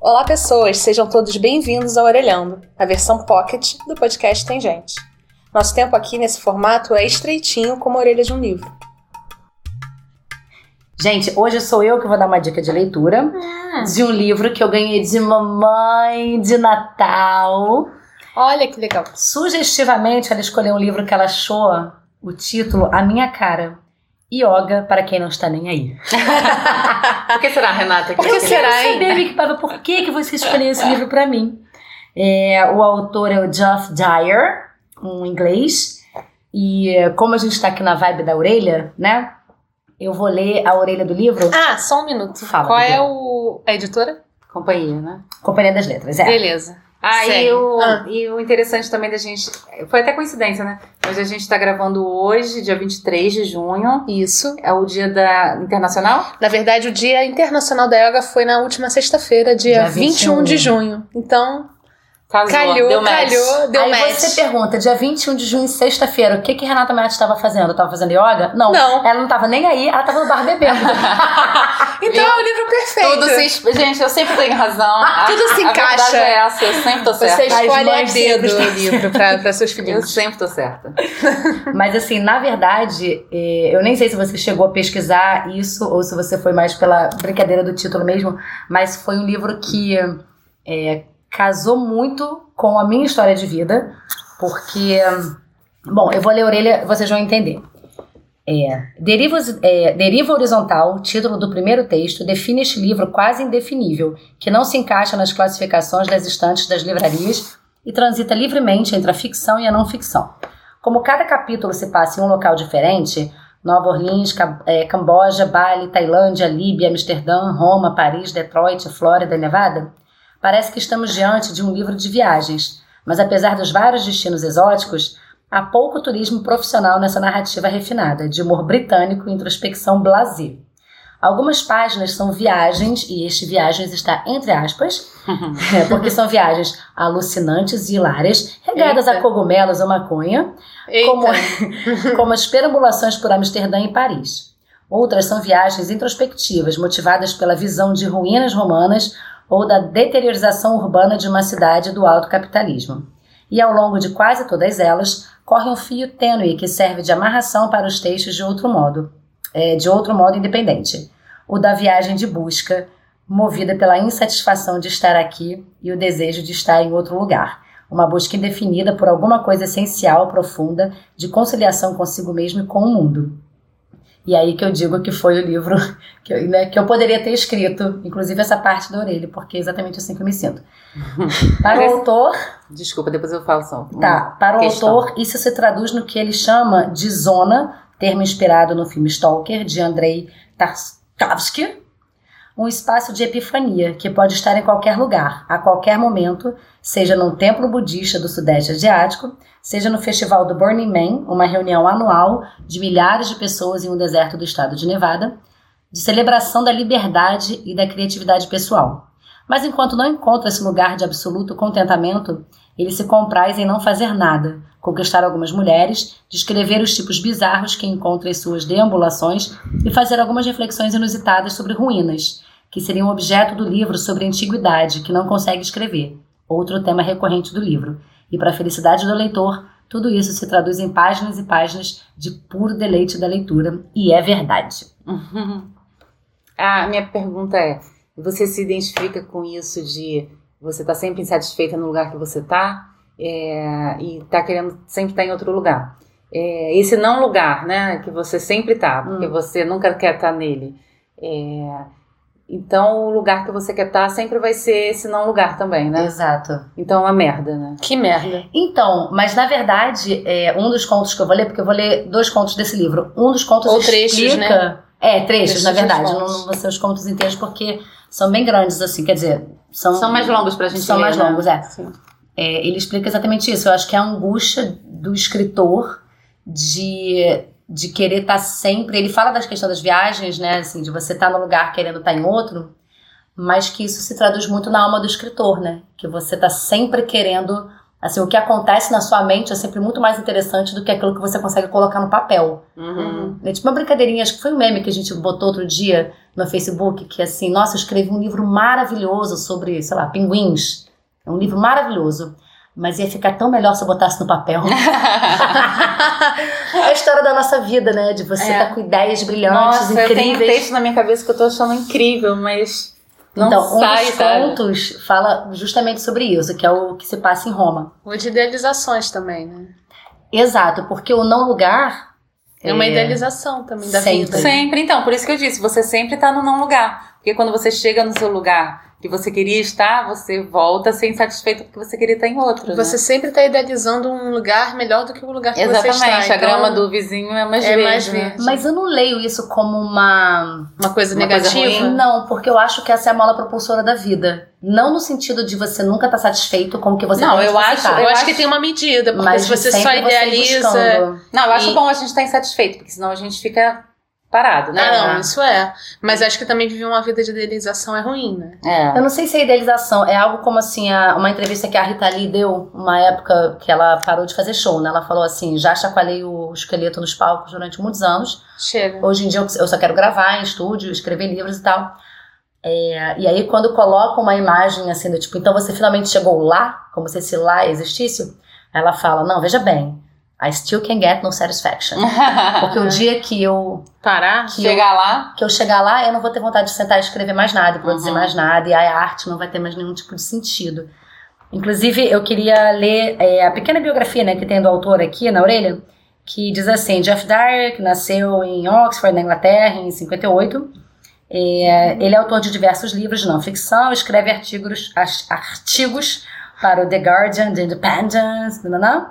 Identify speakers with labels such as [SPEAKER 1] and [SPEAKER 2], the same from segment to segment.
[SPEAKER 1] Olá, pessoas, sejam todos bem-vindos ao Orelhando, a versão pocket do podcast Tem Gente. Nosso tempo aqui nesse formato é estreitinho como a orelha de um livro.
[SPEAKER 2] Gente, hoje sou eu que vou dar uma dica de leitura
[SPEAKER 1] Ah.
[SPEAKER 2] de um livro que eu ganhei de mamãe de Natal.
[SPEAKER 1] Olha que legal.
[SPEAKER 2] Sugestivamente, ela escolheu um livro que ela achou o título A Minha Cara. Yoga para quem não está nem aí.
[SPEAKER 3] Por que será, Renata?
[SPEAKER 1] Por que
[SPEAKER 2] eu
[SPEAKER 1] será, hein?
[SPEAKER 2] saber, Vicky Paiva, por que, que você escolheu esse livro para mim? É, o autor é o Geoff Dyer, um inglês. E como a gente está aqui na vibe da orelha, né? Eu vou ler a orelha do livro.
[SPEAKER 1] Ah, só um minuto.
[SPEAKER 2] Fala,
[SPEAKER 1] Qual é o... a editora?
[SPEAKER 3] Companhia, né?
[SPEAKER 2] Companhia das Letras, é.
[SPEAKER 1] Beleza.
[SPEAKER 3] Ah,
[SPEAKER 1] Segue.
[SPEAKER 3] e o,
[SPEAKER 1] Ah.
[SPEAKER 3] e o interessante também da gente. Foi até coincidência, né? Mas a gente tá gravando hoje, dia 23 de junho.
[SPEAKER 1] Isso.
[SPEAKER 3] É o dia da Internacional?
[SPEAKER 1] Na verdade, o Dia Internacional da Yoga foi na última sexta-feira, dia,
[SPEAKER 2] Dia
[SPEAKER 1] 21 de
[SPEAKER 2] 21.
[SPEAKER 1] junho. Então,
[SPEAKER 3] Casou,
[SPEAKER 1] calhou,
[SPEAKER 3] deu
[SPEAKER 1] calhou, deu
[SPEAKER 2] Aí
[SPEAKER 1] match.
[SPEAKER 2] você pergunta, dia 21 de junho, sexta-feira, o que que Renata Matos estava fazendo? Tava fazendo yoga? Não.
[SPEAKER 1] Não.
[SPEAKER 2] Ela não tava nem aí, ela tava no bar bebendo.
[SPEAKER 1] Então é o livro perfeito.
[SPEAKER 3] Tudo se. Gente, eu sempre tenho razão. A-
[SPEAKER 1] Tudo se
[SPEAKER 3] A
[SPEAKER 1] encaixa.
[SPEAKER 3] verdade é essa, eu sempre tô
[SPEAKER 1] Você
[SPEAKER 3] certa.
[SPEAKER 2] As
[SPEAKER 1] escolhe a dedo o livro para seus
[SPEAKER 3] Eu
[SPEAKER 1] filhinhos.
[SPEAKER 3] sempre tô certa.
[SPEAKER 2] Mas assim, na verdade, eh, eu nem sei se você chegou a pesquisar isso ou se você foi mais pela brincadeira do título mesmo, mas foi um livro que eh, casou muito com a minha história de vida, porque, bom, eu vou ler a orelha, vocês vão entender. É, Deriva, é, Deriva Horizontal, título do primeiro texto, define este livro quase indefinível, que não se encaixa nas classificações das estantes das livrarias e transita livremente entre a ficção e a não ficção. Como cada capítulo se passa em um local diferente, Nova Orleans, eh, Camboja, Bali, Tailândia, Líbia, Amsterdã, Roma, Paris, Detroit, Flórida Nevada, parece que estamos diante de um livro de viagens, mas apesar dos vários destinos exóticos, há pouco turismo profissional nessa narrativa refinada, de humor britânico e introspecção blasé. Algumas páginas são viagens, e este viagens está entre aspas, é, porque são viagens alucinantes e hilárias, regadas a
[SPEAKER 1] Eita.
[SPEAKER 2] cogumelos ou maconha,
[SPEAKER 1] Eita.
[SPEAKER 2] como, como as perambulações por Amsterdã e Paris. Outras são viagens introspectivas, motivadas pela visão de ruínas romanas ou da deteriorização urbana de uma cidade do alto capitalismo. E ao longo de quase todas elas, corre um fio tênue que serve de amarração para os textos de outro modo, é, de outro modo independente, o da viagem de busca, movida pela insatisfação de estar aqui e o desejo de estar em outro lugar. Uma busca indefinida por alguma coisa essencial, profunda, de conciliação consigo mesmo e com o mundo. E aí que eu digo que foi o livro que eu, né, que eu poderia ter escrito, inclusive essa parte da orelha, porque é exatamente assim que eu me sinto. Para o autor,
[SPEAKER 3] Desculpa, depois eu falo só.
[SPEAKER 2] Tá, para o
[SPEAKER 3] questão.
[SPEAKER 2] autor, isso se traduz no que ele chama de zona, termo inspirado no filme Stalker, de Andrei Tarkovsky, um espaço de epifania que pode estar em qualquer lugar, a qualquer momento, seja num templo budista do Sudeste Asiático, seja no festival do Burning Man, uma reunião anual de milhares de pessoas em um deserto do estado de Nevada, de celebração da liberdade e da criatividade pessoal. Mas enquanto não encontra esse lugar de absoluto contentamento, ele se compraz em não fazer nada, conquistar algumas mulheres, descrever os tipos bizarros que encontra em suas deambulações e fazer algumas reflexões inusitadas sobre ruínas, que seriam objeto do livro sobre a antiguidade, que não consegue escrever, outro tema recorrente do livro. E para a felicidade do leitor, tudo isso se traduz em páginas e páginas de puro deleite da leitura, e é verdade.
[SPEAKER 3] A minha pergunta é: você se identifica com isso de você estar sempre insatisfeita no lugar que você está e tá querendo sempre estar em outro lugar? É, esse não lugar, né, que você sempre tá, porque
[SPEAKER 2] Hum.
[SPEAKER 3] você nunca quer estar nele. É, então, o lugar que você quer estar sempre vai ser esse não lugar também, né?
[SPEAKER 2] Exato.
[SPEAKER 3] Então é uma merda, né?
[SPEAKER 1] Que merda.
[SPEAKER 2] Então, mas na verdade, é, um dos contos que eu vou ler, porque eu vou ler dois contos desse livro. Um dos contos
[SPEAKER 1] Ou trechos,
[SPEAKER 2] explica...
[SPEAKER 1] né?
[SPEAKER 2] É, trechos,
[SPEAKER 1] Trechos
[SPEAKER 2] na verdade. Não, não vão ser os contos inteiros, porque são bem grandes, assim, quer dizer... São,
[SPEAKER 3] São mais longos pra gente
[SPEAKER 2] São
[SPEAKER 3] ler,
[SPEAKER 2] mais
[SPEAKER 3] né?
[SPEAKER 2] longos, é.
[SPEAKER 1] Sim.
[SPEAKER 2] É, ele explica exatamente isso. Eu acho que é a angústia do escritor de, de querer estar sempre. Ele fala das questões das viagens, né? Assim, de você estar no lugar querendo estar em outro, mas que isso se traduz muito na alma do escritor, né? Que você está sempre querendo Assim, o que acontece na sua mente é sempre muito mais interessante do que aquilo que você consegue colocar no papel.
[SPEAKER 3] Uhum.
[SPEAKER 2] É tipo uma brincadeirinha, acho que foi um meme que a gente botou outro dia no Facebook, que assim, nossa, eu escrevi um livro maravilhoso sobre, sei lá, pinguins. É um livro maravilhoso. Mas ia ficar tão melhor se eu botasse no papel. é a história da nossa vida, né? De você estar
[SPEAKER 3] É.
[SPEAKER 2] com ideias brilhantes,
[SPEAKER 3] Nossa, eu tenho um
[SPEAKER 2] incríveis.
[SPEAKER 3] texto na minha cabeça que eu tô achando incrível, mas não
[SPEAKER 2] então, um
[SPEAKER 3] sai,
[SPEAKER 2] dos
[SPEAKER 3] sabe?
[SPEAKER 2] contos fala justamente sobre isso, que é o que se passa em Roma.
[SPEAKER 1] Ou de idealizações também, né?
[SPEAKER 2] Exato, porque o não lugar
[SPEAKER 1] É uma idealização também da
[SPEAKER 2] Sempre.
[SPEAKER 1] vida.
[SPEAKER 3] Sempre, então, por isso que eu disse, você sempre tá no não lugar. Porque quando você chega no seu lugar que você queria estar, você volta a ser insatisfeito porque você queria estar em outro.
[SPEAKER 1] Você sempre está idealizando um lugar melhor do que o lugar que
[SPEAKER 3] né?
[SPEAKER 1] você está.
[SPEAKER 3] Exatamente, a
[SPEAKER 1] então,
[SPEAKER 3] grama do vizinho é mais
[SPEAKER 1] é
[SPEAKER 3] verde.
[SPEAKER 1] mais
[SPEAKER 3] né?
[SPEAKER 1] verde.
[SPEAKER 2] Mas eu não leio isso como uma.
[SPEAKER 1] Uma coisa
[SPEAKER 3] Uma coisa
[SPEAKER 1] negativa.
[SPEAKER 3] ruim.
[SPEAKER 2] Não, porque eu acho que essa é a mola propulsora da vida. Não no sentido de você nunca estar satisfeito com o que você
[SPEAKER 3] Não,
[SPEAKER 2] tem
[SPEAKER 3] eu
[SPEAKER 2] você
[SPEAKER 3] acho-
[SPEAKER 2] tá.
[SPEAKER 1] Eu,
[SPEAKER 3] Eu
[SPEAKER 1] acho que tem uma medida, porque
[SPEAKER 2] Mas
[SPEAKER 1] se você só idealiza.
[SPEAKER 2] buscando.
[SPEAKER 3] Não, eu acho
[SPEAKER 1] E-
[SPEAKER 3] bom a gente estar insatisfeito, porque senão a gente fica parado, né?
[SPEAKER 1] Ah, não, isso é. Mas acho que também viver uma vida de idealização é ruim, né?
[SPEAKER 3] É.
[SPEAKER 2] Eu não sei se é idealização, é algo como assim, a- uma entrevista que a Rita Lee deu, uma época que ela parou de fazer show, né? Ela falou assim: já chacoalhei o esqueleto nos palcos durante muitos anos.
[SPEAKER 1] Chega.
[SPEAKER 2] Hoje em dia eu eu só quero gravar em estúdio, escrever livros e tal. É, e aí, quando coloca uma imagem assim, do tipo, então você finalmente chegou lá, como se esse lá existisse, ela fala: não, veja bem, I still can get no satisfaction. Porque o dia que eu,
[SPEAKER 1] Parar?
[SPEAKER 2] que eu
[SPEAKER 3] Chegar lá,
[SPEAKER 2] que eu chegar lá, eu não vou ter vontade de sentar e escrever mais nada, produzir
[SPEAKER 3] Uhum.
[SPEAKER 2] mais nada, e a arte não vai ter mais nenhum tipo de sentido. Inclusive, eu queria ler é, a pequena biografia né, que tem do autor aqui na orelha, que diz assim: Jeff Dyer, que nasceu em Oxford, na Inglaterra, em 58. É, ele é autor de diversos livros de não ficção, escreve artigos, artigos para o The Guardian, The Independent, nananã.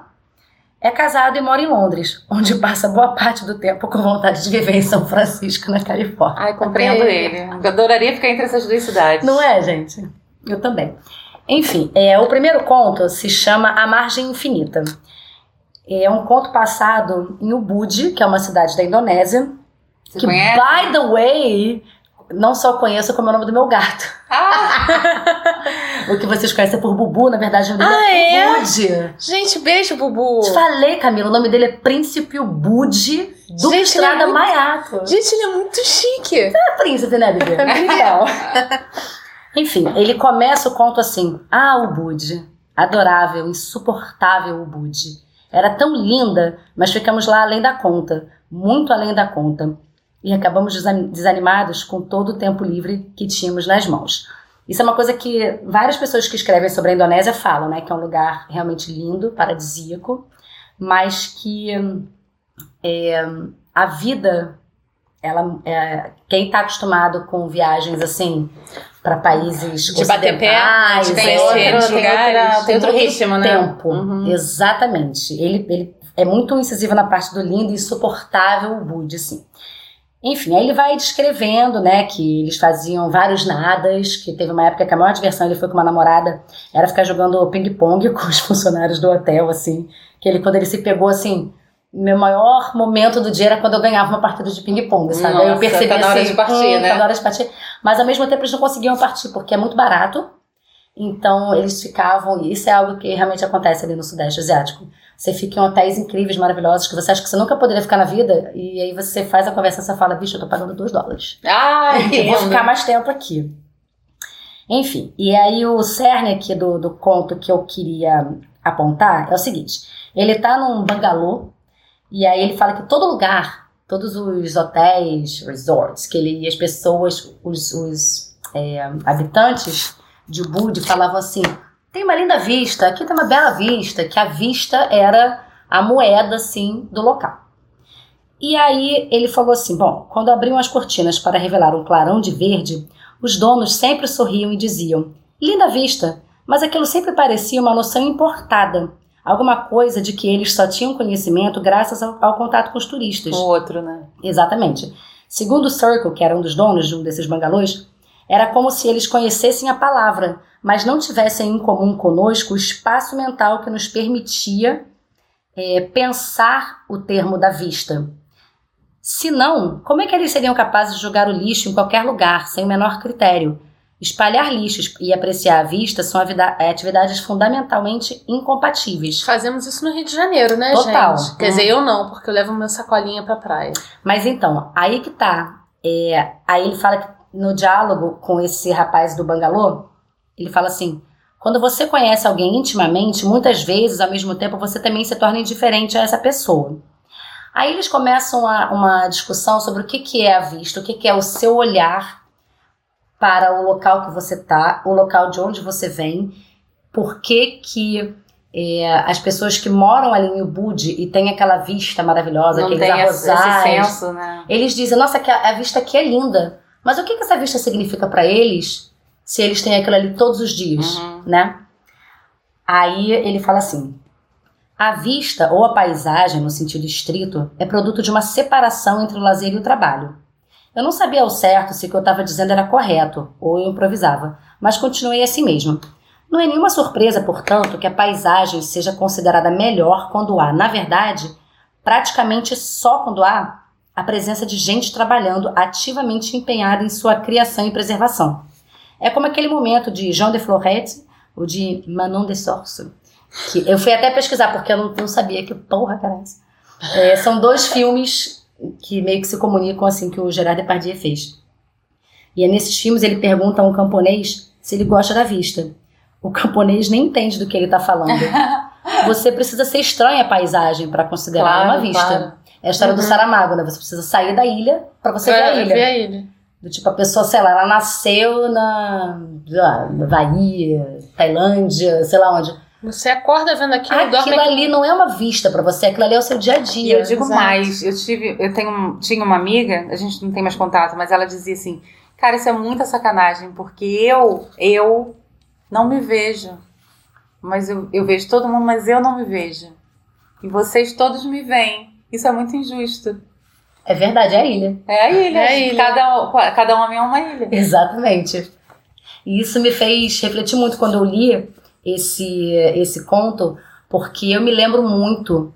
[SPEAKER 2] É casado e mora em Londres, onde passa boa parte do tempo com vontade de viver em São Francisco, na Califórnia.
[SPEAKER 3] ai, compreendo ele. Eu adoraria ficar entre essas duas cidades.
[SPEAKER 2] Não é, gente? Eu também. Enfim, é, o primeiro conto se chama A Margem Infinita. É um conto passado em Ubud, que é uma cidade da Indonésia.
[SPEAKER 3] Você
[SPEAKER 2] que,
[SPEAKER 3] conhece?
[SPEAKER 2] by the way, não só conheço como é o nome do meu gato.
[SPEAKER 3] Ah,
[SPEAKER 2] O que vocês conhecem por Bubu, na verdade, o nome
[SPEAKER 1] Ah,
[SPEAKER 2] dele é
[SPEAKER 1] é?
[SPEAKER 2] Ubud.
[SPEAKER 1] Gente, beijo, Bubu.
[SPEAKER 2] Te falei, Camila, o nome dele é Príncipe Ubud do
[SPEAKER 1] Gente,
[SPEAKER 2] Estrada
[SPEAKER 1] ele é muito-
[SPEAKER 2] Maiato.
[SPEAKER 1] Gente, ele é muito chique.
[SPEAKER 2] É príncipe, né, bebê? Então. Enfim, ele começa o conto assim: Ah, o Bud, adorável, insuportável o Bud. Era tão linda, mas ficamos lá além da conta, muito além da conta. E acabamos desan- desanimados com todo o tempo livre que tínhamos nas mãos. Isso é uma coisa que várias pessoas que escrevem sobre a Indonésia falam, né? Que é um lugar realmente lindo, paradisíaco, mas que é, a vida ela é, quem está acostumado com viagens assim para países
[SPEAKER 1] De bater pé, de
[SPEAKER 2] é,
[SPEAKER 1] conhecer
[SPEAKER 3] outro,
[SPEAKER 1] de
[SPEAKER 3] tem,
[SPEAKER 1] lugares,
[SPEAKER 3] outra, tem outro ritmo, né?
[SPEAKER 2] tempo
[SPEAKER 3] Uhum.
[SPEAKER 2] exatamente ele, ele é muito incisivo na parte do lindo e insuportável o Bud assim enfim, aí ele vai descrevendo, né, que eles faziam vários nadas, que teve uma época que a maior diversão ele foi com uma namorada era ficar jogando ping-pong com os funcionários do hotel, assim, que ele, quando ele se pegou, assim, meu maior momento do dia era quando eu ganhava uma partida de ping-pong, sabe? aí eu
[SPEAKER 3] Nossa,
[SPEAKER 2] percebi
[SPEAKER 3] tá na hora
[SPEAKER 2] assim,
[SPEAKER 3] de partir,
[SPEAKER 2] hum,
[SPEAKER 3] né?
[SPEAKER 2] tá na hora de partir, mas ao mesmo tempo eles não conseguiam partir, porque é muito barato, então eles ficavam, e isso é algo que realmente acontece ali no Sudeste Asiático. Você fica em hotéis incríveis, maravilhosos, que você acha que você nunca poderia ficar na vida, e aí você faz a conversa e você fala, bicho, eu tô pagando 2 dólares.
[SPEAKER 3] Ai,
[SPEAKER 2] Eu vou ficar mais tempo aqui. Enfim, e aí o cerne aqui do, do conto que eu queria apontar é o seguinte: ele tá num bangalô, e aí ele fala que todo lugar, todos os hotéis, resorts, que ele e as pessoas, os, os é, habitantes de Ubud falavam assim: tem uma linda vista, aqui tem uma bela vista, que a vista era a moeda, assim, do local. E aí ele falou assim: bom, quando abriam as cortinas para revelar um clarão de verde, os donos sempre sorriam e diziam: linda vista, mas aquilo sempre parecia uma noção importada, alguma coisa de que eles só tinham conhecimento graças ao, ao contato com os turistas.
[SPEAKER 3] O outro, né?
[SPEAKER 2] Exatamente. Segundo o Circle, que era um dos donos de um desses bangalôs, era como se eles conhecessem a palavra, mas não tivessem em comum conosco o espaço mental que nos permitia é, pensar o termo da vista. Se não, como é que eles seriam capazes de jogar o lixo em qualquer lugar, sem o menor critério? Espalhar lixos e apreciar a vista são avida- atividades fundamentalmente incompatíveis.
[SPEAKER 1] Fazemos isso no Rio de Janeiro, né,
[SPEAKER 2] Total.
[SPEAKER 1] gente? Quer dizer, eu não, porque eu levo minha sacolinha pra praia.
[SPEAKER 2] Mas então, aí que tá. É, aí ele fala que no diálogo com esse rapaz do bangalô, ele fala assim: quando você conhece alguém intimamente, muitas vezes, ao mesmo tempo, você também se torna indiferente a essa pessoa. Aí eles começam a- uma discussão sobre o que, que é a vista, o que, que é o seu olhar para o local que você tá, o local de onde você vem, por que que é, as pessoas que moram ali em Ubud e têm aquela vista maravilhosa,
[SPEAKER 3] Não
[SPEAKER 2] aqueles
[SPEAKER 3] tem
[SPEAKER 2] arrozais,
[SPEAKER 3] senso, né?
[SPEAKER 2] eles dizem, nossa, a vista aqui é linda. Mas o que, que essa vista significa para eles se eles têm aquilo ali todos os dias,
[SPEAKER 3] Uhum.
[SPEAKER 2] né? Aí ele fala assim: a vista ou a paisagem, no sentido estrito, é produto de uma separação entre o lazer e o trabalho. Eu não sabia ao certo se o que eu estava dizendo era correto ou eu improvisava, mas continuei assim mesmo. Não é nenhuma surpresa, portanto, que a paisagem seja considerada melhor quando há, na verdade, praticamente só quando há a presença de gente trabalhando ativamente empenhada em sua criação e preservação. É como aquele momento de Jean de Florette ou de Manon de Sorso. Que eu fui até pesquisar, porque eu não, não sabia que porra que era essa. É, são dois filmes que meio que se comunicam assim que o Gerard Depardieu fez. E é nesses filmes ele pergunta a um camponês se ele gosta da vista. O camponês nem entende do que ele está falando. Você precisa ser estranha a paisagem para considerar uma vista.
[SPEAKER 3] claro.
[SPEAKER 2] É a história do
[SPEAKER 1] Uhum.
[SPEAKER 2] Saramago, né? Você precisa sair da ilha para você ver a ilha.
[SPEAKER 1] ver a ilha.
[SPEAKER 2] Do tipo, a pessoa, sei lá, ela nasceu na, na Bahia, Tailândia, sei lá onde.
[SPEAKER 1] Você acorda vendo aquilo, dorme
[SPEAKER 2] Aquilo
[SPEAKER 1] aqui.
[SPEAKER 2] ali não é uma vista pra você, aquilo ali é o seu dia a
[SPEAKER 3] E
[SPEAKER 2] dia.
[SPEAKER 3] eu digo
[SPEAKER 1] exato.
[SPEAKER 3] mais, eu tive, eu tenho, tinha uma amiga, a gente não tem mais contato, mas ela dizia assim, cara, isso é muita sacanagem, porque eu, eu não me vejo. Mas eu, eu vejo todo mundo, mas eu não me vejo. E vocês todos me veem. Isso é muito injusto.
[SPEAKER 2] É verdade, é a ilha.
[SPEAKER 3] É a ilha.
[SPEAKER 1] É a ilha.
[SPEAKER 3] Cada, cada homem é uma ilha.
[SPEAKER 2] Exatamente. E isso me fez refletir muito quando eu li esse, esse conto, porque eu me lembro muito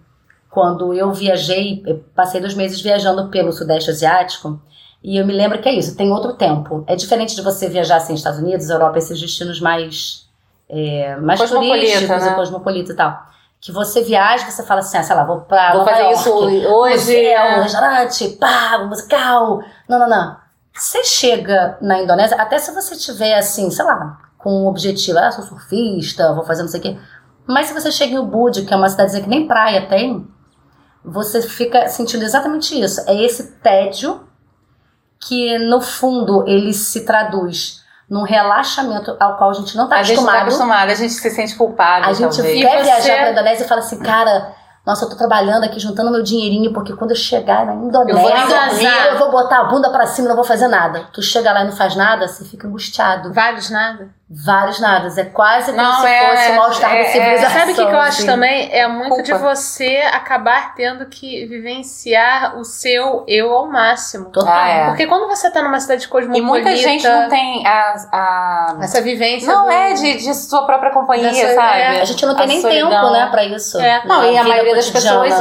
[SPEAKER 2] quando eu viajei, eu passei dois meses viajando pelo Sudeste Asiático, e eu me lembro que é isso, tem outro tempo. É diferente de você viajar assim, Estados Unidos, Europa, esses destinos mais, é, mais
[SPEAKER 3] Cosmopolita,
[SPEAKER 2] turísticos
[SPEAKER 3] né?
[SPEAKER 2] e cosmopolita e tal. Que você viaja, você fala assim, ah, sei lá, vou pra
[SPEAKER 3] Vou
[SPEAKER 2] Nova
[SPEAKER 3] fazer
[SPEAKER 2] York,
[SPEAKER 3] isso hoje.
[SPEAKER 2] museu, restaurante, pá, musical. Não, não, não. Você chega na Indonésia, até se você tiver assim, sei lá, com um objetivo, ah, sou surfista, vou fazer não sei o quê. Mas se você chega em Ubud, que é uma cidadezinha que nem praia tem, você fica sentindo exatamente isso. É esse tédio que, no fundo, ele se traduz num relaxamento ao qual a gente não está
[SPEAKER 3] A gente não tá
[SPEAKER 2] acostumado.
[SPEAKER 3] a gente se sente culpada,
[SPEAKER 2] A gente
[SPEAKER 3] talvez.
[SPEAKER 2] quer
[SPEAKER 1] E você-
[SPEAKER 2] viajar pra Indonésia e fala assim, cara, nossa, eu tô trabalhando aqui, juntando meu dinheirinho, porque quando eu chegar na Indonésia,
[SPEAKER 3] Eu vou
[SPEAKER 2] eu vou botar a bunda pra cima e não vou fazer nada. Tu chega lá e não faz nada, você fica angustiado.
[SPEAKER 1] Vários nada.
[SPEAKER 2] Vários nadas. É quase como
[SPEAKER 3] Não,
[SPEAKER 2] se
[SPEAKER 3] é-
[SPEAKER 2] fosse um mal-estar
[SPEAKER 3] é-
[SPEAKER 2] da
[SPEAKER 3] é-
[SPEAKER 2] civilização.
[SPEAKER 1] Sabe o que, que eu acho
[SPEAKER 2] assim.
[SPEAKER 1] também? É muito de você acabar tendo que vivenciar o seu eu ao máximo.
[SPEAKER 2] Total.
[SPEAKER 3] Ah, é.
[SPEAKER 1] Porque quando você tá numa cidade
[SPEAKER 3] E
[SPEAKER 1] cosmopolita,
[SPEAKER 3] muita gente não tem a. a...
[SPEAKER 1] essa vivência
[SPEAKER 3] Não
[SPEAKER 1] do-
[SPEAKER 3] é de, de sua própria companhia, sabe?
[SPEAKER 1] é.
[SPEAKER 2] A gente não tem
[SPEAKER 3] A
[SPEAKER 2] nem
[SPEAKER 3] solidão.
[SPEAKER 2] tempo, né, pra isso.
[SPEAKER 1] É.
[SPEAKER 3] Não, e a maioria das pessoas.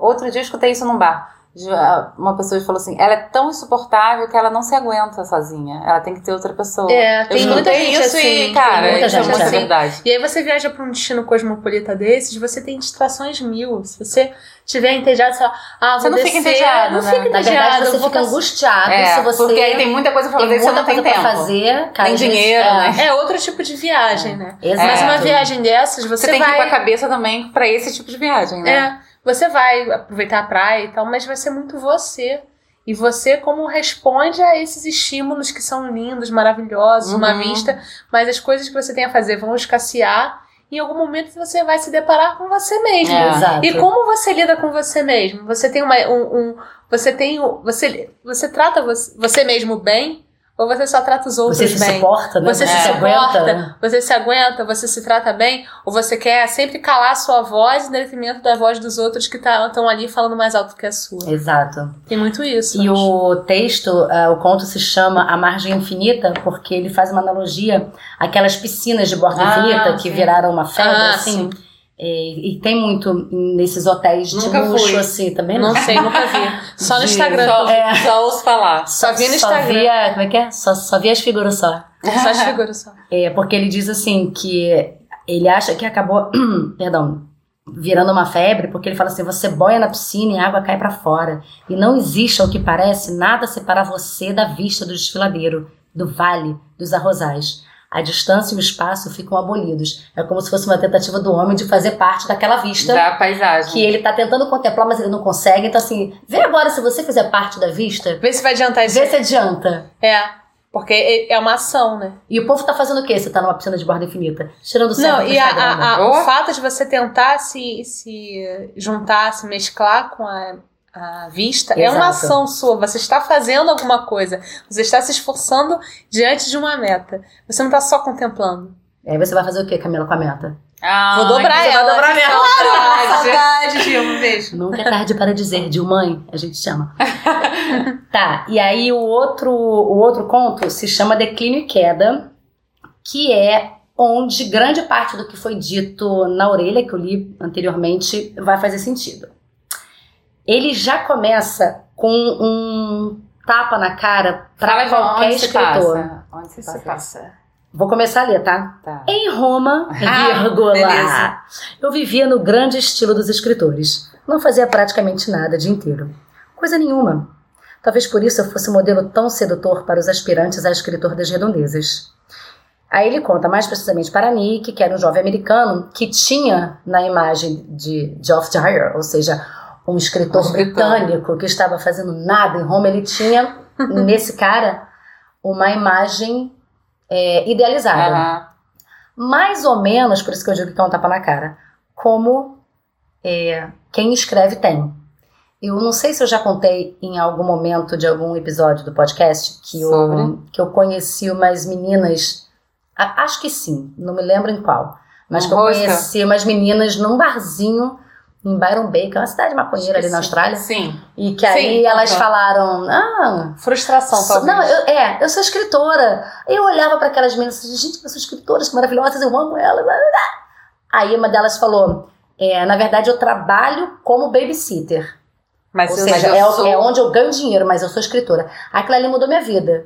[SPEAKER 3] Outro dia eu escutei isso num bar. Ah, Uma pessoa falou assim: ela é tão insuportável que ela não se aguenta sozinha. Ela tem que ter outra pessoa.
[SPEAKER 1] É,
[SPEAKER 3] eu
[SPEAKER 1] tem muita
[SPEAKER 3] escutei
[SPEAKER 1] gente
[SPEAKER 3] isso
[SPEAKER 1] assim,
[SPEAKER 3] e, cara,
[SPEAKER 2] tem muita
[SPEAKER 3] isso é
[SPEAKER 2] gente
[SPEAKER 3] muita
[SPEAKER 2] assim.
[SPEAKER 3] verdade.
[SPEAKER 1] E aí você viaja pra um destino cosmopolita desses, você tem distrações mil. Se você tiver entediado, você fala, ah,
[SPEAKER 3] Você não fica
[SPEAKER 1] descer.
[SPEAKER 3] entediado,
[SPEAKER 1] Não
[SPEAKER 3] né?
[SPEAKER 1] fica
[SPEAKER 2] Na
[SPEAKER 1] entediado.
[SPEAKER 2] verdade, você
[SPEAKER 1] eu
[SPEAKER 2] fica angustiado
[SPEAKER 3] É,
[SPEAKER 2] se você
[SPEAKER 3] porque aí tem muita coisa pra fazer você
[SPEAKER 2] muita
[SPEAKER 3] não tem tempo.
[SPEAKER 2] fazer. Cara,
[SPEAKER 3] Tem dinheiro,
[SPEAKER 2] é,
[SPEAKER 3] né?
[SPEAKER 1] É outro tipo de viagem, né?
[SPEAKER 2] Exato.
[SPEAKER 1] Mas uma viagem dessas, você,
[SPEAKER 3] Você, tem
[SPEAKER 1] vai.
[SPEAKER 3] que ir com a cabeça também pra esse tipo de viagem, né?
[SPEAKER 1] É, você vai aproveitar a praia e tal, mas vai ser muito você. E você como responde a esses estímulos que são lindos, maravilhosos, uma
[SPEAKER 3] Uhum.
[SPEAKER 1] vista, mas as coisas que você tem a fazer vão escassear. E em algum momento você vai se deparar com você mesmo.
[SPEAKER 3] É.
[SPEAKER 2] Exato.
[SPEAKER 1] E como você lida com você mesmo? Você tem uma, um, um- você tem, você, você trata você, você mesmo bem ou você só trata os outros
[SPEAKER 2] Você se
[SPEAKER 1] bem?
[SPEAKER 2] suporta, né?
[SPEAKER 1] Você se
[SPEAKER 2] se
[SPEAKER 1] suporta,
[SPEAKER 2] aguenta.
[SPEAKER 1] você se aguenta, você se trata bem, ou você quer sempre calar a sua voz em detrimento da voz dos outros que estão ali falando mais alto que a sua.
[SPEAKER 2] Exato.
[SPEAKER 1] Tem muito isso.
[SPEAKER 2] E o texto, ah, o conto se chama A Margem Infinita, porque ele faz uma analogia àquelas piscinas de borda
[SPEAKER 3] Ah,
[SPEAKER 2] infinita que
[SPEAKER 3] sim.
[SPEAKER 2] viraram uma febre,
[SPEAKER 1] Ah,
[SPEAKER 2] assim. É, e tem muito nesses hotéis de
[SPEAKER 3] Nunca
[SPEAKER 2] luxo,
[SPEAKER 3] fui.
[SPEAKER 2] assim, também
[SPEAKER 1] Não
[SPEAKER 2] não.
[SPEAKER 1] sei, nunca vi. Só no
[SPEAKER 2] De-
[SPEAKER 1] Instagram.
[SPEAKER 3] Só,
[SPEAKER 2] É.
[SPEAKER 3] só ouço falar.
[SPEAKER 1] Só vi no
[SPEAKER 2] Só
[SPEAKER 1] Instagram.
[SPEAKER 2] via, como é que é? Só, só via as figuras só.
[SPEAKER 1] Só as figuras só.
[SPEAKER 2] É, porque ele diz assim que ele acha que acabou, perdão, virando uma febre, porque ele fala assim: você boia na piscina e a água cai pra fora. E não existe, ao que parece, nada a separar você da vista do desfiladeiro, do vale, dos arrozais. A distância e o espaço ficam abolidos. É como se fosse uma tentativa do homem de fazer parte daquela vista
[SPEAKER 3] Da paisagem.
[SPEAKER 2] que ele tá tentando contemplar, mas ele não consegue. Então, assim, vê agora se você fizer parte da vista,
[SPEAKER 1] Vê se vai adiantar isso.
[SPEAKER 2] vê se adianta.
[SPEAKER 1] É. Porque é uma ação, né?
[SPEAKER 2] E o povo tá fazendo o quê? Você tá numa piscina de borda infinita? Tirando o céu
[SPEAKER 1] Não, e a- a- a-
[SPEAKER 3] Oh.
[SPEAKER 1] o fato de você tentar se, se juntar, se mesclar com a, a vista é uma
[SPEAKER 2] Exato.
[SPEAKER 1] ação sua. Você está fazendo alguma coisa. Você está se esforçando diante de uma meta. Você não está só contemplando.
[SPEAKER 2] Aí você vai fazer o quê, Camila, com a meta?
[SPEAKER 3] Ah,
[SPEAKER 1] Vou dobrar
[SPEAKER 3] vai
[SPEAKER 1] ela.
[SPEAKER 3] dobrar minha
[SPEAKER 1] Saudade.
[SPEAKER 3] vontade.
[SPEAKER 1] Saudade, Dilma. Um beijo.
[SPEAKER 2] Nunca é tarde para dizer, de mãe, a gente chama. tá, e aí o outro, o outro conto se chama Declínio e Queda, que é onde grande parte do que foi dito na orelha, que eu li anteriormente, vai fazer sentido. Ele já começa com um tapa na cara para qualquer
[SPEAKER 3] onde se
[SPEAKER 2] escritor.
[SPEAKER 3] passa. Onde se passa?
[SPEAKER 1] passa.
[SPEAKER 2] Vou começar a ler, tá?
[SPEAKER 3] Tá.
[SPEAKER 2] Em Roma,
[SPEAKER 1] Ah,
[SPEAKER 2] vírgula,
[SPEAKER 1] beleza.
[SPEAKER 2] eu vivia no grande estilo dos escritores. Não fazia praticamente nada o dia inteiro. Coisa nenhuma. Talvez por isso eu fosse um modelo tão sedutor para os aspirantes a escritor das redondezas. Aí ele conta mais precisamente para Nick, que era um jovem americano que tinha na imagem de Geoff Dyer, ou seja, um escritor,
[SPEAKER 3] Um
[SPEAKER 2] britânico que estava fazendo nada em Roma, ele tinha nesse cara uma imagem é, idealizada
[SPEAKER 3] Aham.
[SPEAKER 2] mais ou menos, por isso que eu digo que é um tapa na cara, como é, quem escreve tem. Eu não sei se eu já contei em algum momento de algum episódio do podcast que eu, que eu conheci umas meninas, acho que sim, não me lembro em qual, mas
[SPEAKER 3] Um
[SPEAKER 2] que eu conheci umas meninas num barzinho em Byron Bay, que é uma cidade maconheira ali na Austrália,
[SPEAKER 3] Sim.
[SPEAKER 2] e que aí
[SPEAKER 1] Sim,
[SPEAKER 2] elas falaram, ah,
[SPEAKER 1] Frustração, talvez.
[SPEAKER 2] não, eu, é, eu sou escritora. Eu olhava para aquelas meninas e gente, eu sou escritoras que maravilhosas, eu amo elas. blá, blá, blá." Aí uma delas falou, é, na verdade eu trabalho como babysitter.
[SPEAKER 1] Mas
[SPEAKER 2] Ou
[SPEAKER 1] eu,
[SPEAKER 2] seja,
[SPEAKER 3] eu
[SPEAKER 2] é, o-
[SPEAKER 3] sou-
[SPEAKER 2] é onde eu ganho dinheiro, mas eu sou escritora. Aquilo ali mudou minha vida.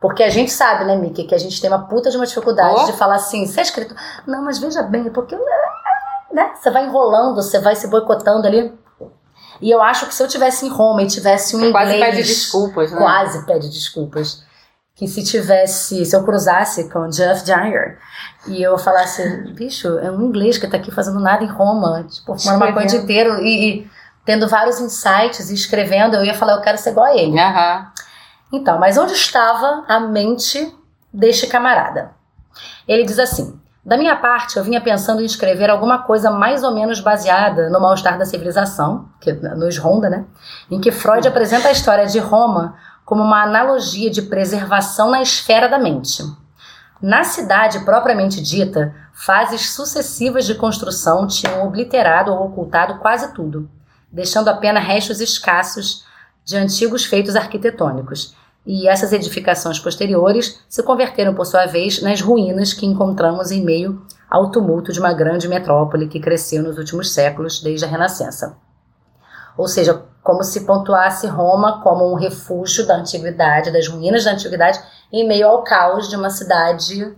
[SPEAKER 2] Porque a gente sabe, né, Miki, que a gente tem uma puta de uma dificuldade
[SPEAKER 3] Oh.
[SPEAKER 2] de falar assim, você é escritor. Não, mas veja bem, é porque né, você vai enrolando, você vai se boicotando ali. E eu acho que se eu tivesse em Roma e tivesse um
[SPEAKER 3] Quase
[SPEAKER 2] inglês...
[SPEAKER 3] pede desculpas, né?
[SPEAKER 2] Quase pede desculpas. Que se tivesse, se eu cruzasse com Jeff Dyer e eu falasse, bicho, é um inglês que tá aqui fazendo nada em Roma, tipo, fumando maconha o dia inteiro e, e tendo vários insights e escrevendo, eu ia falar, eu quero ser igual a ele.
[SPEAKER 3] Aham.
[SPEAKER 2] Então, mas onde estava a mente deste camarada? Ele diz assim: Da minha parte, eu vinha pensando em escrever alguma coisa mais ou menos baseada no mal-estar da civilização, que nos ronda, né? Em que Freud apresenta a história de Roma como uma analogia de preservação na esfera da mente. Na cidade propriamente dita, fases sucessivas de construção tinham obliterado ou ocultado quase tudo, deixando apenas restos escassos de antigos feitos arquitetônicos. E essas edificações posteriores se converteram, por sua vez, nas ruínas que encontramos em meio ao tumulto de uma grande metrópole que cresceu nos últimos séculos, desde a Renascença. Ou seja, como se pontuasse Roma como um refúgio da antiguidade, das ruínas da antiguidade, em meio ao caos de uma cidade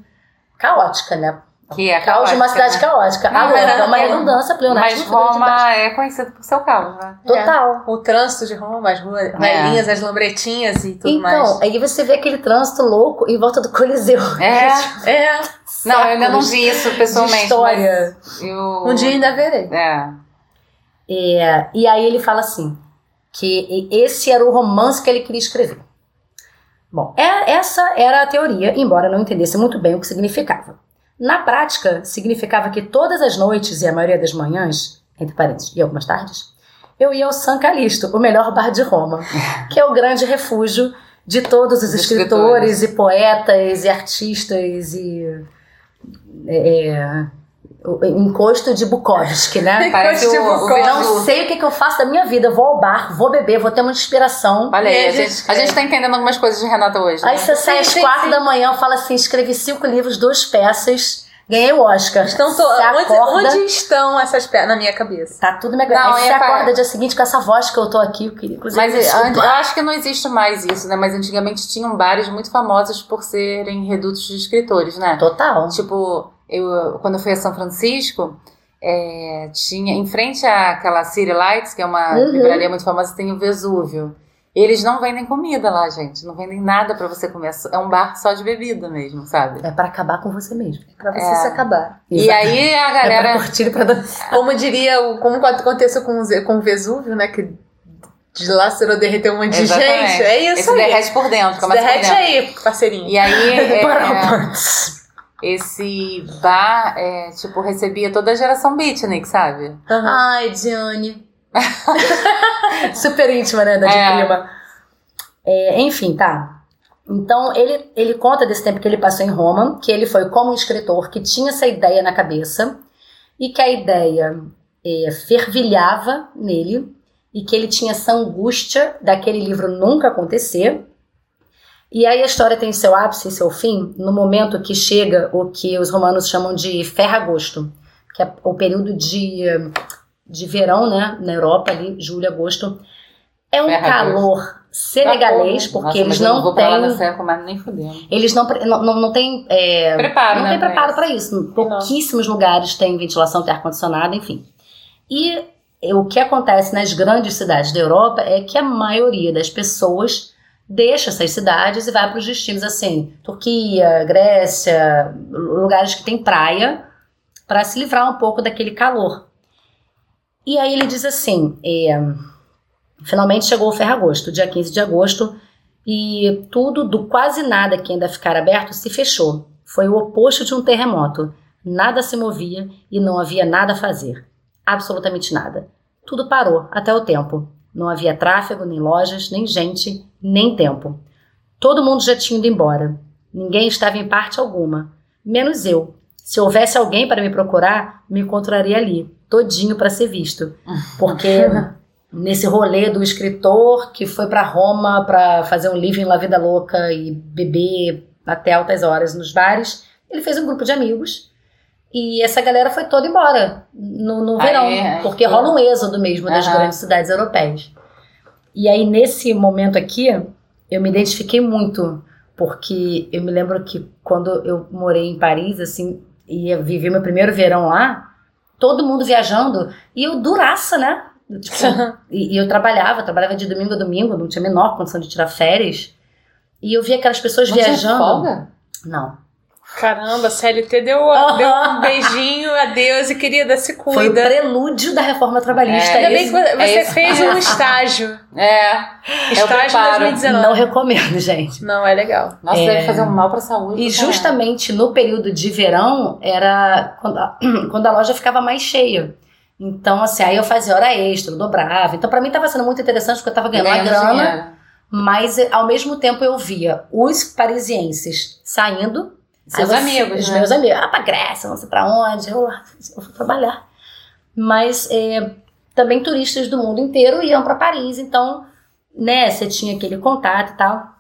[SPEAKER 2] caótica, né?
[SPEAKER 3] Que é
[SPEAKER 2] caos de uma cidade
[SPEAKER 3] né?
[SPEAKER 2] caótica.
[SPEAKER 3] Não,
[SPEAKER 2] Ah,
[SPEAKER 3] mas
[SPEAKER 2] é uma
[SPEAKER 3] é-
[SPEAKER 2] redundância pleonástica.
[SPEAKER 3] Mas
[SPEAKER 2] muito grande embaixo.
[SPEAKER 3] Roma é conhecido por seu caos, né?
[SPEAKER 2] Total.
[SPEAKER 1] O trânsito de Roma, as ruas velhinhas, as lambretinhas e tudo
[SPEAKER 2] Então,
[SPEAKER 1] mais.
[SPEAKER 2] aí você vê aquele trânsito louco em volta do Coliseu.
[SPEAKER 3] É.
[SPEAKER 1] É.
[SPEAKER 3] Não, eu ainda não vi isso pessoalmente.
[SPEAKER 2] história.
[SPEAKER 3] mas eu...
[SPEAKER 1] Um dia ainda verei.
[SPEAKER 3] É.
[SPEAKER 2] É, e aí ele fala assim, que esse era o romance que ele queria escrever. Bom, é- essa era a teoria, embora não entendesse muito bem o que significava. Na prática, significava que todas as noites e a maioria das manhãs, entre parênteses, e algumas tardes, eu ia ao San Calixto, o melhor bar de Roma, que é o grande refúgio de todos os
[SPEAKER 3] Os
[SPEAKER 2] escritores, e poetas e artistas e é, é, o encosto de Bukowski, né?
[SPEAKER 3] Parece
[SPEAKER 1] de
[SPEAKER 3] o,
[SPEAKER 1] Bukowski.
[SPEAKER 2] Não sei o que, que eu faço da minha vida. Vou ao bar, vou beber, vou ter uma inspiração.
[SPEAKER 3] Olha aí, a gente, a gente tá entendendo algumas coisas de Renata hoje.
[SPEAKER 2] Aí
[SPEAKER 3] né?
[SPEAKER 2] você sai às quatro da manhã, fala assim: escrevi cinco livros, duas peças, Ganhei o Oscar.
[SPEAKER 1] Estão to...
[SPEAKER 2] Você
[SPEAKER 1] onde,
[SPEAKER 2] acorda-
[SPEAKER 1] onde estão essas pernas na minha cabeça?
[SPEAKER 2] Tá tudo me você
[SPEAKER 3] é pra-
[SPEAKER 2] acorda dia seguinte com essa voz que eu tô aqui, eu queria inclusive.
[SPEAKER 3] Mas
[SPEAKER 2] desculpa.
[SPEAKER 3] eu acho que não existe mais isso, né? Mas antigamente tinham bares muito famosos por serem redutos de escritores, né?
[SPEAKER 2] Total.
[SPEAKER 3] Tipo, eu, quando eu fui a São Francisco, é, tinha em frente àquela City Lights, que é uma
[SPEAKER 2] Uhum.
[SPEAKER 3] livraria muito famosa, tem o Vesúvio. Eles não vendem comida lá, gente. Não vendem nada pra você comer. É um bar só de bebida mesmo, sabe?
[SPEAKER 2] É pra acabar com você mesmo.
[SPEAKER 1] Pra você
[SPEAKER 3] É.
[SPEAKER 1] se acabar.
[SPEAKER 3] E aí a
[SPEAKER 2] É pra
[SPEAKER 3] galera.
[SPEAKER 2] curtir pra.
[SPEAKER 1] Como diria, o, como aconteceu com, com o Vesúvio, né? Que dilacerou, derreteu um monte de
[SPEAKER 3] Exatamente.
[SPEAKER 1] gente. É isso
[SPEAKER 3] Esse
[SPEAKER 1] aí.
[SPEAKER 3] derrete por dentro, começa por
[SPEAKER 1] derrete
[SPEAKER 3] dentro.
[SPEAKER 1] aí, parceirinho.
[SPEAKER 3] E aí, é,
[SPEAKER 2] Para-
[SPEAKER 3] esse bar, é, tipo, recebia toda a geração beatnik, sabe?
[SPEAKER 1] Aham.
[SPEAKER 2] Ai, Diane. Super íntima, né, da de
[SPEAKER 3] É.
[SPEAKER 2] prima. É, enfim, tá. Então, ele, ele conta desse tempo que ele passou em Roma, que ele foi como um escritor que tinha essa ideia na cabeça e que a ideia é, fervilhava nele e que ele tinha essa angústia daquele livro nunca acontecer. E aí a história tem seu ápice e seu fim no momento que chega o que os romanos chamam de ferragosto, que é o período de, de verão, né, na Europa ali, julho, agosto. É um
[SPEAKER 3] Ferragosto.
[SPEAKER 2] calor senegalês,
[SPEAKER 3] Tá
[SPEAKER 2] porque
[SPEAKER 3] Nossa,
[SPEAKER 2] eles não
[SPEAKER 3] lá
[SPEAKER 2] têm
[SPEAKER 3] mas nem fudendo.
[SPEAKER 2] eles não, não, não, não têm é,
[SPEAKER 3] Preparo,
[SPEAKER 2] não
[SPEAKER 3] né?
[SPEAKER 2] tem preparo para isso. Pouquíssimos lugares têm ventilação, tem ar-condicionado, enfim. E o que acontece nas grandes cidades da Europa é que a maioria das pessoas deixa essas cidades e vai para os destinos assim, Turquia, Grécia, lugares que tem praia, para se livrar um pouco daquele calor. E aí ele diz assim, é, finalmente chegou o Ferragosto, dia 15 de agosto, e tudo do quase nada que ainda ficar aberto se fechou. Foi o oposto de um terremoto. Nada se movia e não havia nada a fazer. Absolutamente nada. Tudo parou, até o tempo. Não havia tráfego, nem lojas, nem gente, nem tempo. Todo mundo já tinha ido embora. Ninguém estava em parte alguma, menos eu. Se houvesse alguém para me procurar, me encontraria ali, todinho para ser visto. Porque nesse rolê do escritor que foi para Roma para fazer um livro em La Vida Louca e beber até altas horas nos bares, ele fez um grupo de amigos e essa galera foi toda embora no, no
[SPEAKER 3] Aí,
[SPEAKER 2] verão,
[SPEAKER 3] aí
[SPEAKER 2] porque
[SPEAKER 3] foi.
[SPEAKER 2] rola um êxodo mesmo das grandes cidades europeias. E aí nesse momento aqui, eu me identifiquei muito, porque eu me lembro que quando eu morei em Paris, assim, e vivi meu primeiro verão lá, todo mundo viajando e eu duraça, né? Tipo, e, e eu trabalhava, trabalhava de domingo a domingo, não tinha a menor condição de tirar férias. E eu via aquelas pessoas
[SPEAKER 3] Não tinha
[SPEAKER 2] viajando.
[SPEAKER 3] folga?
[SPEAKER 2] Não.
[SPEAKER 1] Caramba, a CLT deu, deu um beijinho, adeus e querida, se
[SPEAKER 2] Foi o
[SPEAKER 1] cuida.
[SPEAKER 2] prelúdio da reforma trabalhista.
[SPEAKER 1] Ainda bem que você
[SPEAKER 3] é
[SPEAKER 1] fez um estágio.
[SPEAKER 3] É.
[SPEAKER 1] Estágio
[SPEAKER 3] preparo.
[SPEAKER 1] 2019.
[SPEAKER 2] Não recomendo, gente.
[SPEAKER 1] Não, é legal.
[SPEAKER 3] Nossa,
[SPEAKER 2] É.
[SPEAKER 3] deve fazer um mal pra saúde.
[SPEAKER 2] E justamente no período de verão era quando a, quando a loja ficava mais cheia. Então, assim, aí eu fazia hora extra, eu dobrava. Então, pra mim tava sendo muito interessante porque eu tava ganhando uma grana.
[SPEAKER 3] dinheiro.
[SPEAKER 2] Mas eh, ao mesmo tempo eu via os parisienses saindo.
[SPEAKER 3] Seus
[SPEAKER 2] Aí
[SPEAKER 3] amigos,
[SPEAKER 2] Os
[SPEAKER 3] né?
[SPEAKER 2] meus amigos. Ah, pra Grécia, não sei pra onde. Eu, eu vou trabalhar. Mas eh, também turistas do mundo inteiro iam pra Paris. Então, né, você tinha aquele contato e tal.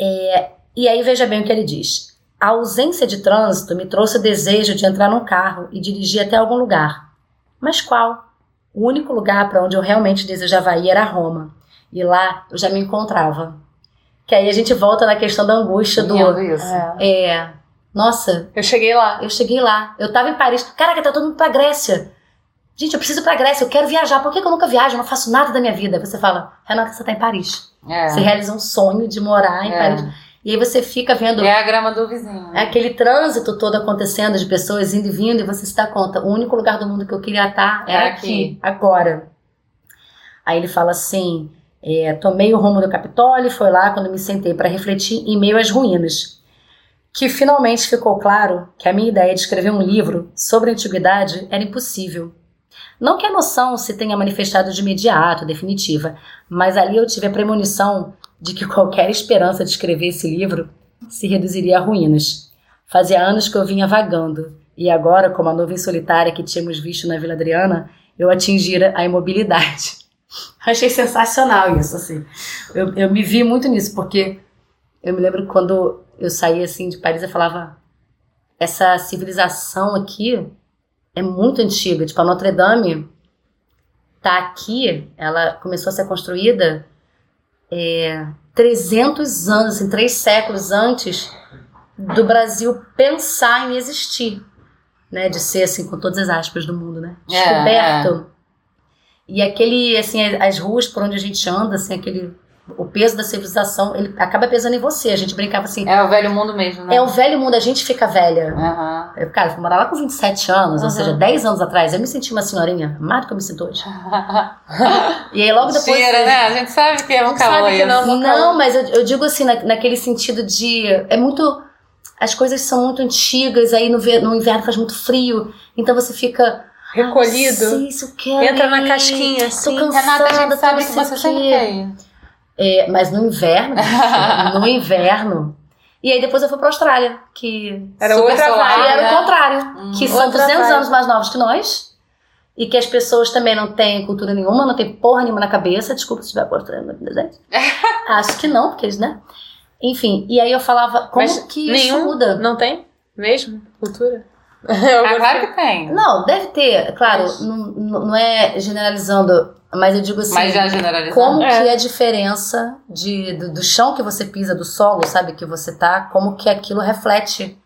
[SPEAKER 2] É, e aí veja bem o que ele diz. A ausência de trânsito me trouxe o desejo de entrar num carro e dirigir até algum lugar. Mas qual? O único lugar para onde eu realmente desejava ir era Roma. E lá eu já me encontrava. Que aí a gente volta na questão da angústia do.
[SPEAKER 3] Isso.
[SPEAKER 2] É. Nossa,
[SPEAKER 1] Eu cheguei lá.
[SPEAKER 2] eu cheguei lá. Eu tava em Paris. Caraca, tá todo mundo pra Grécia. Gente, eu preciso ir pra Grécia, eu quero viajar. Por que, que eu nunca viajo? Eu não faço nada da minha vida. Aí Você fala, Renata, você tá em Paris.
[SPEAKER 3] É.
[SPEAKER 2] Você realiza um sonho de morar em
[SPEAKER 3] É.
[SPEAKER 2] Paris. E aí você fica vendo
[SPEAKER 3] É a grama do vizinho.
[SPEAKER 2] é aquele trânsito todo acontecendo de pessoas indo e vindo, e você se dá conta, o único lugar do mundo que eu queria estar era
[SPEAKER 3] É
[SPEAKER 2] aqui,
[SPEAKER 3] aqui.
[SPEAKER 2] agora. Aí ele fala assim: é, tomei o rumo do Capitólio, e foi lá quando me sentei para refletir em meio às ruínas. Que finalmente ficou claro que a minha ideia de escrever um livro sobre a antiguidade era impossível. Não que a noção se tenha manifestado de imediato, definitiva, mas ali eu tive a premonição de que qualquer esperança de escrever esse livro se reduziria a ruínas. Fazia anos que eu vinha vagando, e agora, como a nuvem solitária que tínhamos visto na Vila Adriana, eu atingira a imobilidade. Achei sensacional isso, assim. Eu, eu me vi muito nisso, porque eu me lembro quando eu saía assim de Paris, eu falava: essa civilização aqui é muito antiga. Tipo, a Notre Dame tá aqui, ela começou a ser construída é, 300 anos, assim, três séculos antes do Brasil pensar em existir, né? De ser, assim, com todas as aspas do mundo, né?
[SPEAKER 3] É,
[SPEAKER 2] Descoberto. E aquele, assim, as ruas por onde a gente anda, assim, aquele... O peso da civilização, ele acaba pesando em você. A gente brincava assim,
[SPEAKER 3] É o velho mundo mesmo, né?
[SPEAKER 2] é o velho mundo, a gente fica velha.
[SPEAKER 3] Aham.
[SPEAKER 2] Eu, cara, eu fui morar lá com 27 anos, ou
[SPEAKER 1] Uhum.
[SPEAKER 2] seja, 10 anos atrás. Eu me senti uma senhorinha, mais do que eu me sinto hoje. E aí logo depois.
[SPEAKER 3] Cheira, né? A gente sabe que é um
[SPEAKER 1] Não
[SPEAKER 3] calor
[SPEAKER 1] que
[SPEAKER 3] isso.
[SPEAKER 1] não.
[SPEAKER 2] Não, mas eu, eu digo assim, na- naquele sentido de. É muito. As coisas são muito antigas, aí no, no inverno faz muito frio, então você fica.
[SPEAKER 1] Recolhido.
[SPEAKER 2] Ah, isso quero
[SPEAKER 1] Entra na casquinha,
[SPEAKER 2] Tô
[SPEAKER 1] assim.
[SPEAKER 2] cansada,
[SPEAKER 3] Renata, a gente
[SPEAKER 2] tô
[SPEAKER 3] sabe que você sempre quer ir.
[SPEAKER 2] É, mas no inverno, no inverno. E aí depois eu fui pra Austrália, que
[SPEAKER 1] Era outra
[SPEAKER 3] solar,
[SPEAKER 1] vibe.
[SPEAKER 2] era
[SPEAKER 3] né?
[SPEAKER 2] o contrário.
[SPEAKER 3] Hum.
[SPEAKER 2] que são
[SPEAKER 1] Outra
[SPEAKER 2] 200
[SPEAKER 1] vibe.
[SPEAKER 2] anos mais novos que nós. E que as pessoas também não têm cultura nenhuma, não tem porra nenhuma na cabeça. Desculpa se estiver postando na gente. Acho que não, porque eles, né? Enfim, e aí eu falava, como
[SPEAKER 1] Mas
[SPEAKER 2] que isso muda?
[SPEAKER 1] Não tem? Mesmo? Cultura?
[SPEAKER 3] Ah, claro que tem.
[SPEAKER 2] Não, deve ter, claro,
[SPEAKER 3] Mas-
[SPEAKER 2] não, não não é generalizando, mas eu digo assim.
[SPEAKER 3] Mas já generalizando.
[SPEAKER 2] Como
[SPEAKER 1] É.
[SPEAKER 2] que é a diferença de, do, do chão que você pisa, do solo, sabe, que você tá, como que aquilo reflete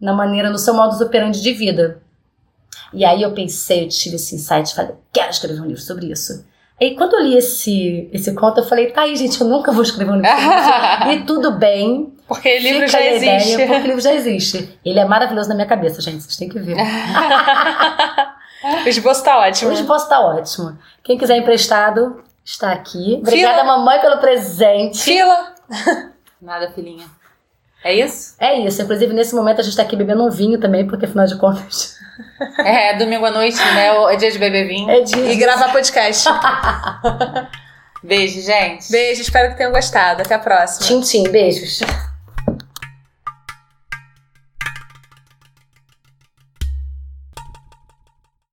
[SPEAKER 2] na maneira, no seu modus operandi de vida. E aí eu pensei, eu tive esse insight, falei, quero escrever um livro sobre isso. E quando eu li esse, esse conto, eu falei, tá aí, gente, eu nunca vou escrever um livro sobre isso. E tudo bem,
[SPEAKER 1] Porque livro
[SPEAKER 2] fica
[SPEAKER 1] já
[SPEAKER 2] a ideia,
[SPEAKER 1] existe.
[SPEAKER 2] porque o livro já existe. Ele é maravilhoso na minha cabeça, gente, vocês têm que ver.
[SPEAKER 1] O esboço tá ótimo.
[SPEAKER 2] O esboço tá ótimo. Quem quiser emprestado, está aqui. Obrigada,
[SPEAKER 1] Fila.
[SPEAKER 2] mamãe, pelo presente.
[SPEAKER 1] Fila.
[SPEAKER 3] Nada, filhinha. É isso?
[SPEAKER 2] É isso. Inclusive, nesse momento, a gente tá aqui bebendo um vinho também, porque afinal de contas.
[SPEAKER 3] É, domingo à noite, né? o- É dia de beber vinho.
[SPEAKER 2] É dia.
[SPEAKER 1] E gravar podcast.
[SPEAKER 3] Beijo, gente.
[SPEAKER 1] Beijo, espero que tenham gostado. Até a próxima.
[SPEAKER 2] Tchim, tchim. Beijos.